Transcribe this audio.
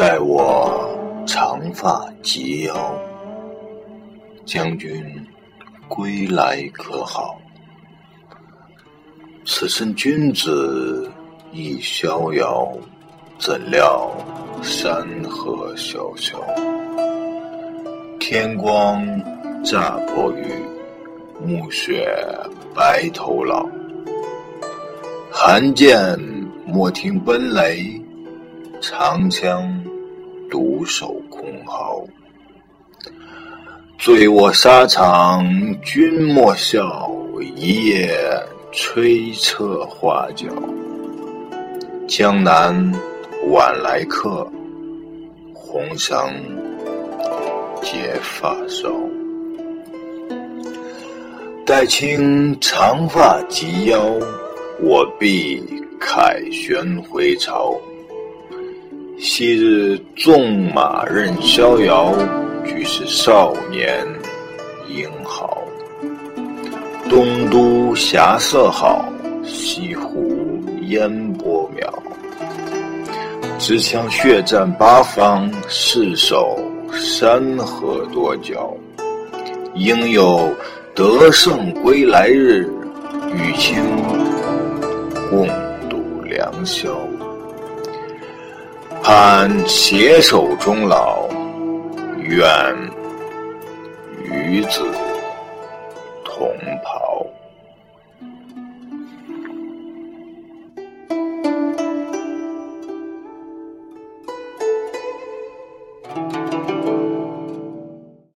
待我长发及腰，将军归来可好？此生君子亦逍遥，怎料山河萧萧。天光乍破雨，暮雪白头老。寒剑莫听奔雷，长枪独守空壕。醉卧沙场君莫笑，一夜吹彻花角。江南晚来客，红裳结发梢。待卿长发及腰，我必凯旋回朝。昔日纵马任逍遥，俱是少年英豪。东都霞色好，西湖烟波渺。持枪血战八方，誓守山河多娇。应有得胜归来日，与卿共度良宵。盼携手终老，愿与子同袍。